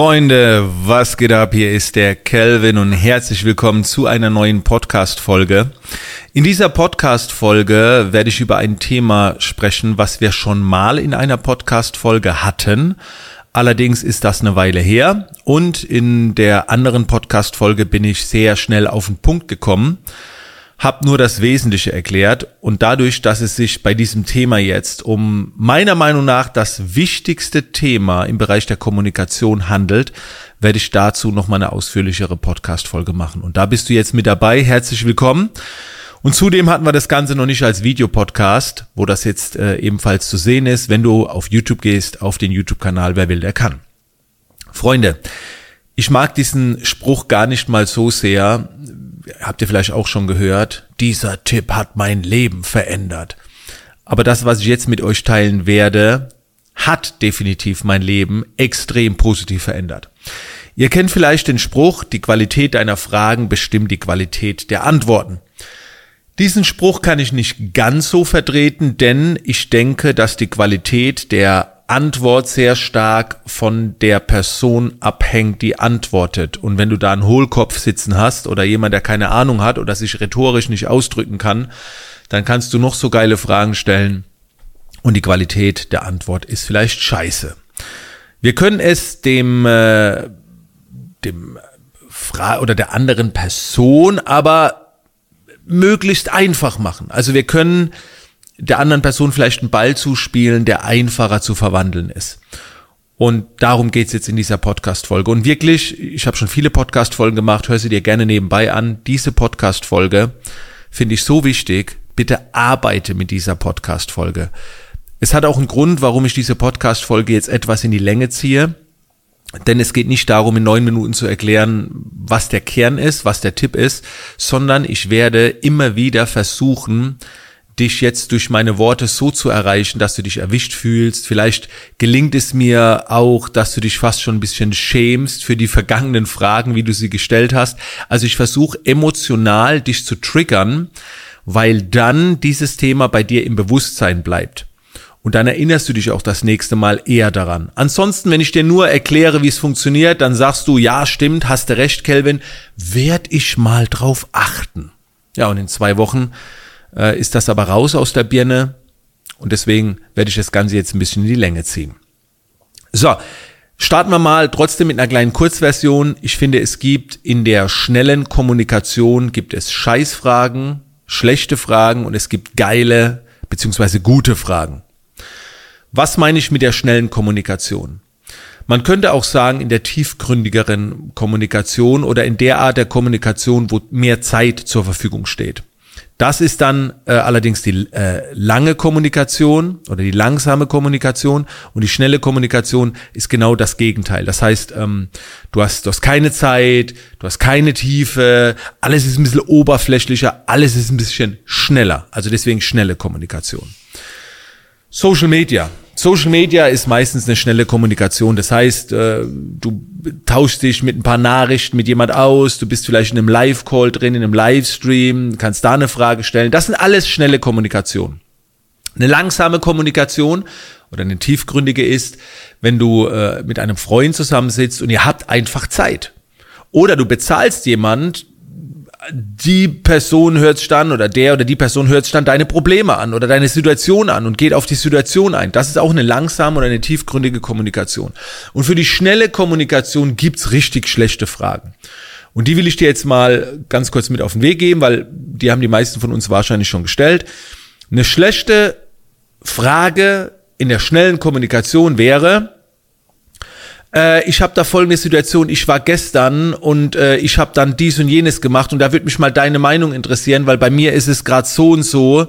Freunde, was geht ab? Hier ist der Kelvin und herzlich willkommen zu einer neuen Podcast-Folge. In dieser Podcast-Folge werde ich über ein Thema sprechen, was wir schon mal in einer Podcast-Folge hatten. Allerdings ist das eine Weile her und in der anderen Podcast-Folge bin ich sehr schnell auf den Punkt gekommen habe nur das Wesentliche erklärt und dadurch, dass es sich bei diesem Thema jetzt um meiner Meinung nach das wichtigste Thema im Bereich der Kommunikation handelt, werde ich dazu noch mal eine ausführlichere Podcast-Folge machen. Und da bist du jetzt mit dabei. Herzlich willkommen. Und zudem hatten wir das Ganze noch nicht als Videopodcast, wo das jetzt äh, ebenfalls zu sehen ist, wenn du auf YouTube gehst, auf den YouTube-Kanal, wer will, der kann. Freunde, ich mag diesen Spruch gar nicht mal so sehr, habt ihr vielleicht auch schon gehört, dieser Tipp hat mein Leben verändert. Aber das, was ich jetzt mit euch teilen werde, hat definitiv mein Leben extrem positiv verändert. Ihr kennt vielleicht den Spruch, die Qualität deiner Fragen bestimmt die Qualität der Antworten. Diesen Spruch kann ich nicht ganz so vertreten, denn ich denke, dass die Qualität der Antwort sehr stark von der Person abhängt, die antwortet. Und wenn du da einen Hohlkopf sitzen hast oder jemand, der keine Ahnung hat oder sich rhetorisch nicht ausdrücken kann, dann kannst du noch so geile Fragen stellen und die Qualität der Antwort ist vielleicht scheiße. Wir können es dem, äh, dem Fra oder der anderen Person aber möglichst einfach machen. Also wir können der anderen Person vielleicht einen Ball zuspielen, der einfacher zu verwandeln ist. Und darum geht's jetzt in dieser Podcast-Folge. Und wirklich, ich habe schon viele Podcast-Folgen gemacht, hör sie dir gerne nebenbei an. Diese Podcast-Folge finde ich so wichtig. Bitte arbeite mit dieser Podcast-Folge. Es hat auch einen Grund, warum ich diese Podcast-Folge jetzt etwas in die Länge ziehe. Denn es geht nicht darum, in neun Minuten zu erklären, was der Kern ist, was der Tipp ist, sondern ich werde immer wieder versuchen, dich jetzt durch meine Worte so zu erreichen, dass du dich erwischt fühlst. Vielleicht gelingt es mir auch, dass du dich fast schon ein bisschen schämst für die vergangenen Fragen, wie du sie gestellt hast. Also ich versuche emotional dich zu triggern, weil dann dieses Thema bei dir im Bewusstsein bleibt. Und dann erinnerst du dich auch das nächste Mal eher daran. Ansonsten, wenn ich dir nur erkläre, wie es funktioniert, dann sagst du, ja, stimmt, hast du recht, Kelvin, werd ich mal drauf achten. Ja, und in zwei Wochen äh, ist das aber raus aus der Birne und deswegen werde ich das Ganze jetzt ein bisschen in die Länge ziehen. So, starten wir mal trotzdem mit einer kleinen Kurzversion. Ich finde, es gibt in der schnellen Kommunikation gibt es Scheißfragen, schlechte Fragen und es gibt geile beziehungsweise gute Fragen. Was meine ich mit der schnellen Kommunikation? Man könnte auch sagen, in der tiefgründigeren Kommunikation oder in der Art der Kommunikation, wo mehr Zeit zur Verfügung steht. Das ist dann äh, allerdings die äh, lange Kommunikation oder die langsame Kommunikation und die schnelle Kommunikation ist genau das Gegenteil. Das heißt, ähm, du, hast, du hast keine Zeit, du hast keine Tiefe, alles ist ein bisschen oberflächlicher, alles ist ein bisschen schneller. Also deswegen schnelle Kommunikation. Social Media. Social Media ist meistens eine schnelle Kommunikation. Das heißt, äh, du tauschst dich mit ein paar Nachrichten mit jemand aus, du bist vielleicht in einem Live-Call drin, in einem Livestream, kannst da eine Frage stellen. Das sind alles schnelle Kommunikation. Eine langsame Kommunikation oder eine tiefgründige ist, wenn du äh, mit einem Freund zusammensitzt und ihr habt einfach Zeit. Oder du bezahlst jemand, die Person hört dann oder der oder die Person hört dann deine Probleme an oder deine Situation an und geht auf die Situation ein. Das ist auch eine langsame oder eine tiefgründige Kommunikation. Und für die schnelle Kommunikation gibt's richtig schlechte Fragen. Und die will ich dir jetzt mal ganz kurz mit auf den Weg geben, weil die haben die meisten von uns wahrscheinlich schon gestellt. Eine schlechte Frage in der schnellen Kommunikation wäre, äh, ich habe da folgende Situation, ich war gestern und äh, ich habe dann dies und jenes gemacht und da würde mich mal deine Meinung interessieren, weil bei mir ist es gerade so und so,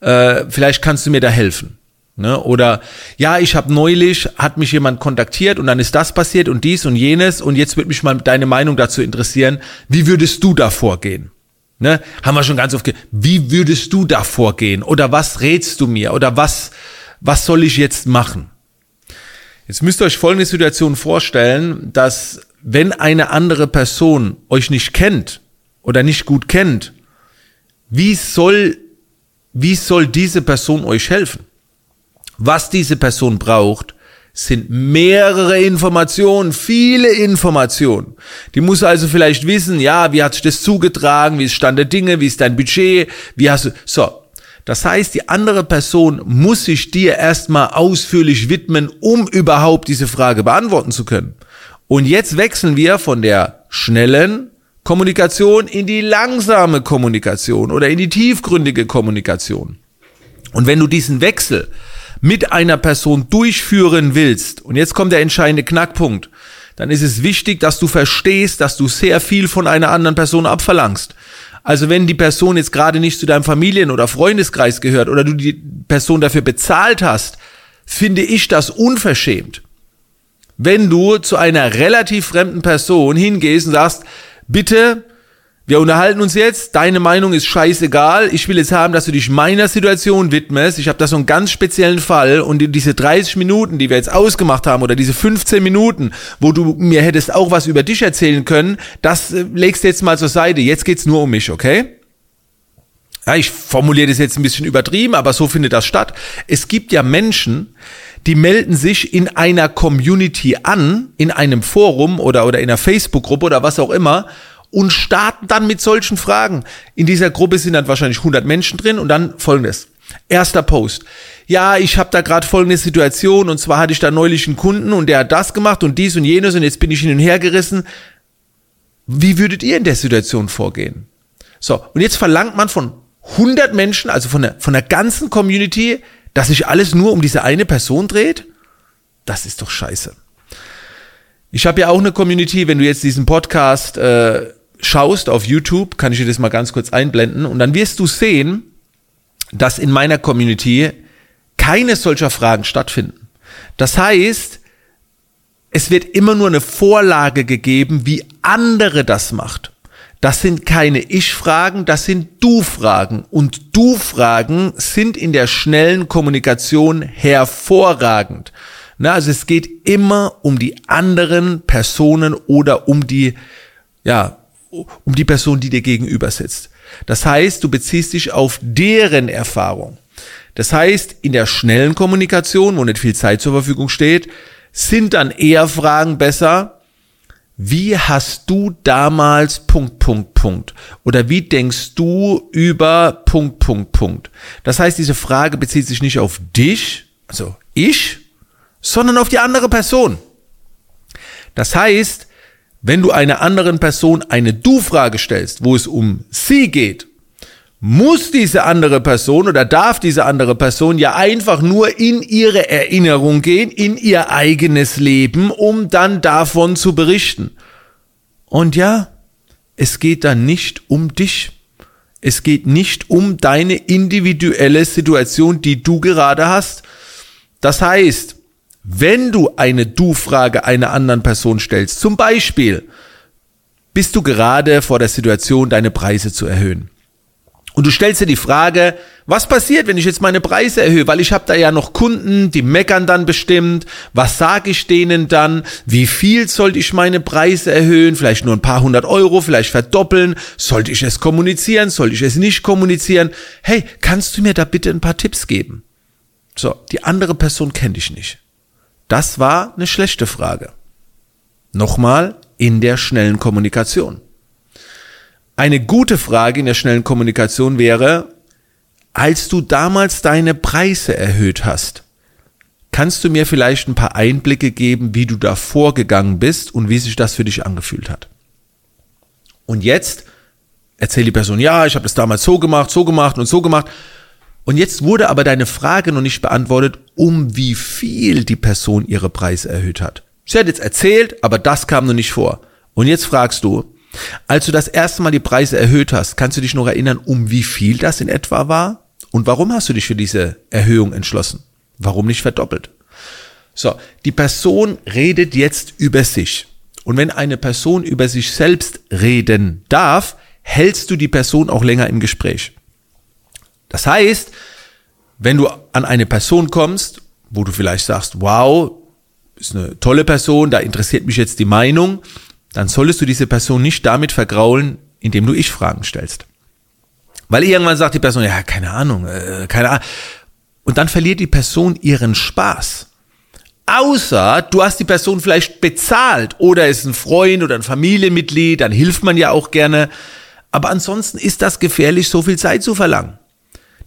äh, vielleicht kannst du mir da helfen. Ne? Oder ja, ich habe neulich, hat mich jemand kontaktiert und dann ist das passiert und dies und jenes und jetzt würde mich mal deine Meinung dazu interessieren, wie würdest du da vorgehen? Ne? Haben wir schon ganz oft. Wie würdest du da vorgehen? Oder was rätst du mir? Oder was, was soll ich jetzt machen? Jetzt müsst ihr euch folgende Situation vorstellen, dass wenn eine andere Person euch nicht kennt oder nicht gut kennt, wie soll, wie soll diese Person euch helfen? Was diese Person braucht, sind mehrere Informationen, viele Informationen. Die muss also vielleicht wissen, ja, wie hat sich das zugetragen, wie ist Stand der Dinge, wie ist dein Budget, wie hast du, so. Das heißt, die andere Person muss sich dir erstmal ausführlich widmen, um überhaupt diese Frage beantworten zu können. Und jetzt wechseln wir von der schnellen Kommunikation in die langsame Kommunikation oder in die tiefgründige Kommunikation. Und wenn du diesen Wechsel mit einer Person durchführen willst, und jetzt kommt der entscheidende Knackpunkt, dann ist es wichtig, dass du verstehst, dass du sehr viel von einer anderen Person abverlangst. Also wenn die Person jetzt gerade nicht zu deinem Familien- oder Freundeskreis gehört oder du die Person dafür bezahlt hast, finde ich das unverschämt. Wenn du zu einer relativ fremden Person hingehst und sagst, bitte wir unterhalten uns jetzt, deine Meinung ist scheißegal. Ich will jetzt haben, dass du dich meiner Situation widmest. Ich habe da so einen ganz speziellen Fall und diese 30 Minuten, die wir jetzt ausgemacht haben oder diese 15 Minuten, wo du mir hättest auch was über dich erzählen können, das äh, legst du jetzt mal zur Seite. Jetzt geht's nur um mich, okay? Ja, ich formuliere das jetzt ein bisschen übertrieben, aber so findet das statt. Es gibt ja Menschen, die melden sich in einer Community an, in einem Forum oder, oder in einer Facebook-Gruppe oder was auch immer und starten dann mit solchen Fragen. In dieser Gruppe sind dann wahrscheinlich 100 Menschen drin und dann folgendes. Erster Post. Ja, ich habe da gerade folgende Situation und zwar hatte ich da neulich einen Kunden und der hat das gemacht und dies und jenes und jetzt bin ich hin und her gerissen. Wie würdet ihr in der Situation vorgehen? So, und jetzt verlangt man von 100 Menschen, also von der, von der ganzen Community, dass sich alles nur um diese eine Person dreht? Das ist doch scheiße. Ich habe ja auch eine Community, wenn du jetzt diesen Podcast äh, schaust auf YouTube, kann ich dir das mal ganz kurz einblenden, und dann wirst du sehen, dass in meiner Community keine solcher Fragen stattfinden. Das heißt, es wird immer nur eine Vorlage gegeben, wie andere das macht. Das sind keine Ich-Fragen, das sind Du-Fragen. Und Du-Fragen sind in der schnellen Kommunikation hervorragend. Na, also es geht immer um die anderen Personen oder um die, ja, um die Person, die dir gegenüber sitzt. Das heißt, du beziehst dich auf deren Erfahrung. Das heißt, in der schnellen Kommunikation, wo nicht viel Zeit zur Verfügung steht, sind dann eher Fragen besser, wie hast du damals Punkt, Punkt, Punkt? Oder wie denkst du über Punkt, Punkt, Punkt? Das heißt, diese Frage bezieht sich nicht auf dich, also ich, sondern auf die andere Person. Das heißt, wenn du einer anderen Person eine Du-Frage stellst, wo es um sie geht, muss diese andere Person oder darf diese andere Person ja einfach nur in ihre Erinnerung gehen, in ihr eigenes Leben, um dann davon zu berichten. Und ja, es geht dann nicht um dich. Es geht nicht um deine individuelle Situation, die du gerade hast. Das heißt, wenn du eine Du-Frage einer anderen Person stellst, zum Beispiel, bist du gerade vor der Situation, deine Preise zu erhöhen. Und du stellst dir die Frage, was passiert, wenn ich jetzt meine Preise erhöhe? Weil ich habe da ja noch Kunden, die meckern dann bestimmt. Was sage ich denen dann? Wie viel sollte ich meine Preise erhöhen? Vielleicht nur ein paar hundert Euro, vielleicht verdoppeln. Sollte ich es kommunizieren? Sollte ich es nicht kommunizieren? Hey, kannst du mir da bitte ein paar Tipps geben? So, die andere Person kennt dich nicht. Das war eine schlechte Frage. Nochmal in der schnellen Kommunikation. Eine gute Frage in der schnellen Kommunikation wäre, als du damals deine Preise erhöht hast, kannst du mir vielleicht ein paar Einblicke geben, wie du da vorgegangen bist und wie sich das für dich angefühlt hat. Und jetzt erzählt die Person, ja, ich habe das damals so gemacht, so gemacht und so gemacht. Und jetzt wurde aber deine Frage noch nicht beantwortet, um wie viel die Person ihre Preise erhöht hat. Sie hat jetzt erzählt, aber das kam noch nicht vor. Und jetzt fragst du, als du das erste Mal die Preise erhöht hast, kannst du dich noch erinnern, um wie viel das in etwa war? Und warum hast du dich für diese Erhöhung entschlossen? Warum nicht verdoppelt? So, die Person redet jetzt über sich. Und wenn eine Person über sich selbst reden darf, hältst du die Person auch länger im Gespräch. Das heißt, wenn du an eine Person kommst, wo du vielleicht sagst, wow, ist eine tolle Person, da interessiert mich jetzt die Meinung, dann solltest du diese Person nicht damit vergraulen, indem du Ich-Fragen stellst. Weil irgendwann sagt die Person, ja, keine Ahnung, äh, keine Ahnung. Und dann verliert die Person ihren Spaß. Außer du hast die Person vielleicht bezahlt oder ist ein Freund oder ein Familienmitglied, dann hilft man ja auch gerne. Aber ansonsten ist das gefährlich, so viel Zeit zu verlangen.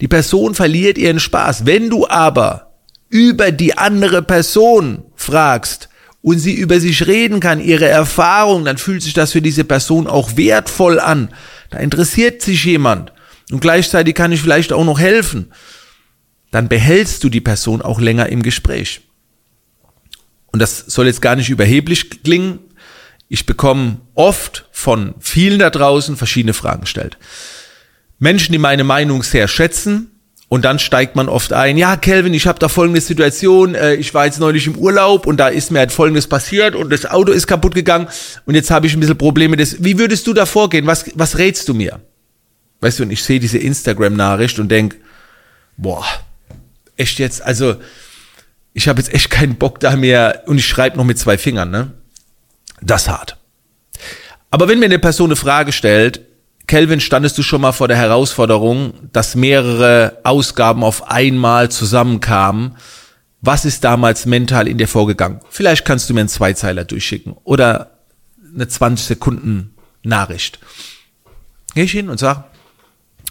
Die Person verliert ihren Spaß. Wenn du aber über die andere Person fragst und sie über sich reden kann, ihre Erfahrung, dann fühlt sich das für diese Person auch wertvoll an. Da interessiert sich jemand und gleichzeitig kann ich vielleicht auch noch helfen. Dann behältst du die Person auch länger im Gespräch. Und das soll jetzt gar nicht überheblich klingen. Ich bekomme oft von vielen da draußen verschiedene Fragen gestellt. Menschen, die meine Meinung sehr schätzen, und dann steigt man oft ein, ja, Kelvin, ich habe da folgende Situation, äh, ich war jetzt neulich im Urlaub und da ist mir halt folgendes passiert und das Auto ist kaputt gegangen und jetzt habe ich ein bisschen Probleme. Das, wie würdest du da vorgehen? Was, was rätst du mir? Weißt du, und ich sehe diese Instagram-Nachricht und denk, boah, echt jetzt, also ich habe jetzt echt keinen Bock da mehr und ich schreibe noch mit zwei Fingern, ne? Das hart. Aber wenn mir eine Person eine Frage stellt, Kelvin, standest du schon mal vor der Herausforderung, dass mehrere Ausgaben auf einmal zusammenkamen? Was ist damals mental in dir vorgegangen? Vielleicht kannst du mir einen Zweizeiler durchschicken oder eine 20 Sekunden Nachricht. Geh ich hin und sag,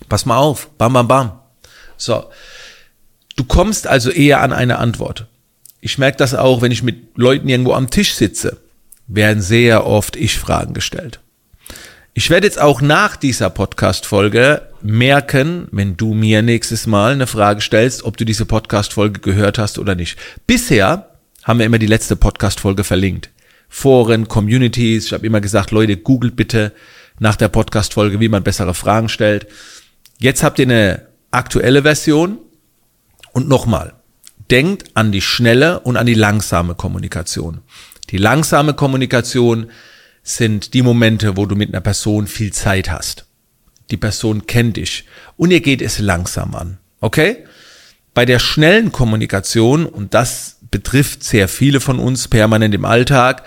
pass mal auf, bam, bam, bam. So. Du kommst also eher an eine Antwort. Ich merke das auch, wenn ich mit Leuten irgendwo am Tisch sitze, werden sehr oft Ich-Fragen gestellt. Ich werde jetzt auch nach dieser Podcast-Folge merken, wenn du mir nächstes Mal eine Frage stellst, ob du diese Podcast-Folge gehört hast oder nicht. Bisher haben wir immer die letzte Podcast-Folge verlinkt. Foren, Communities. Ich habe immer gesagt, Leute, googelt bitte nach der Podcast-Folge, wie man bessere Fragen stellt. Jetzt habt ihr eine aktuelle Version. Und nochmal, denkt an die schnelle und an die langsame Kommunikation. Die langsame Kommunikation sind die Momente, wo du mit einer Person viel Zeit hast. Die Person kennt dich und ihr geht es langsam an. Okay? Bei der schnellen Kommunikation, und das betrifft sehr viele von uns permanent im Alltag,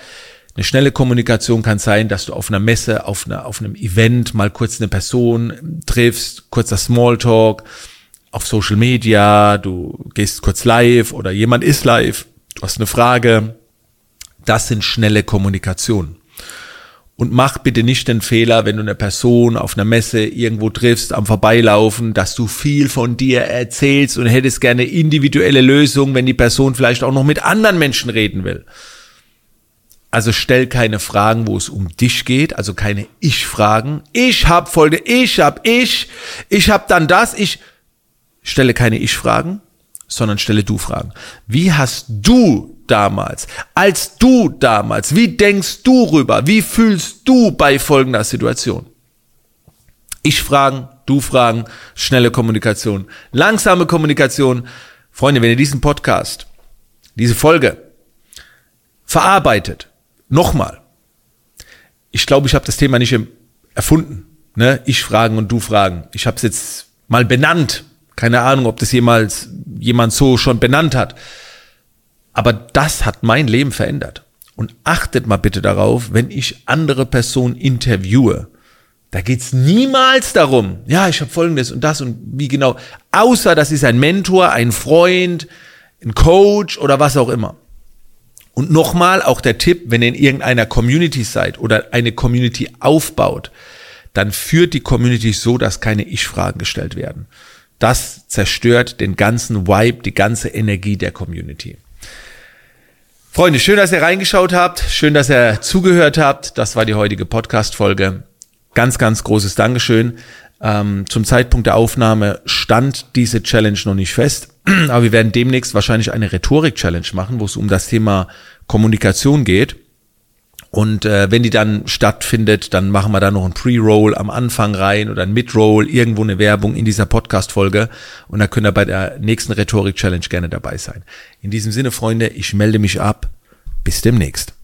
eine schnelle Kommunikation kann sein, dass du auf einer Messe, auf, einer, auf einem Event mal kurz eine Person triffst, kurzer Smalltalk, auf Social Media, du gehst kurz live oder jemand ist live, du hast eine Frage. Das sind schnelle Kommunikation. Und mach bitte nicht den Fehler, wenn du eine Person auf einer Messe irgendwo triffst, am Vorbeilaufen, dass du viel von dir erzählst und hättest gerne individuelle Lösungen, wenn die Person vielleicht auch noch mit anderen Menschen reden will. Also stell keine Fragen, wo es um dich geht, also keine Ich-Fragen. Ich hab Folge, ich hab ich, ich hab dann das, ich stelle keine Ich-Fragen, sondern stelle du Fragen. Wie hast du damals, als du damals, wie denkst du rüber, wie fühlst du bei folgender Situation? Ich fragen, du fragen, schnelle Kommunikation, langsame Kommunikation. Freunde, wenn ihr diesen Podcast, diese Folge verarbeitet, nochmal, ich glaube, ich habe das Thema nicht erfunden. Ne? Ich fragen und du fragen. Ich habe es jetzt mal benannt. Keine Ahnung, ob das jemals jemand so schon benannt hat. Aber das hat mein Leben verändert. Und achtet mal bitte darauf, wenn ich andere Personen interviewe, da geht's niemals darum, ja, ich habe folgendes und das und wie genau, außer das ist ein Mentor, ein Freund, ein Coach oder was auch immer. Und nochmal auch der Tipp, wenn ihr in irgendeiner Community seid oder eine Community aufbaut, dann führt die Community so, dass keine Ich-Fragen gestellt werden. Das zerstört den ganzen Vibe, die ganze Energie der Community. Freunde, schön, dass ihr reingeschaut habt. Schön, dass ihr zugehört habt. Das war die heutige Podcast-Folge. Ganz, ganz großes Dankeschön. Ähm, zum Zeitpunkt der Aufnahme stand diese Challenge noch nicht fest. Aber wir werden demnächst wahrscheinlich eine Rhetorik-Challenge machen, wo es um das Thema Kommunikation geht. Und äh, wenn die dann stattfindet, dann machen wir da noch ein Pre-Roll am Anfang rein oder ein Mid-Roll, irgendwo eine Werbung in dieser Podcast-Folge. Und dann könnt ihr bei der nächsten Rhetorik-Challenge gerne dabei sein. In diesem Sinne, Freunde, ich melde mich ab. Bis demnächst.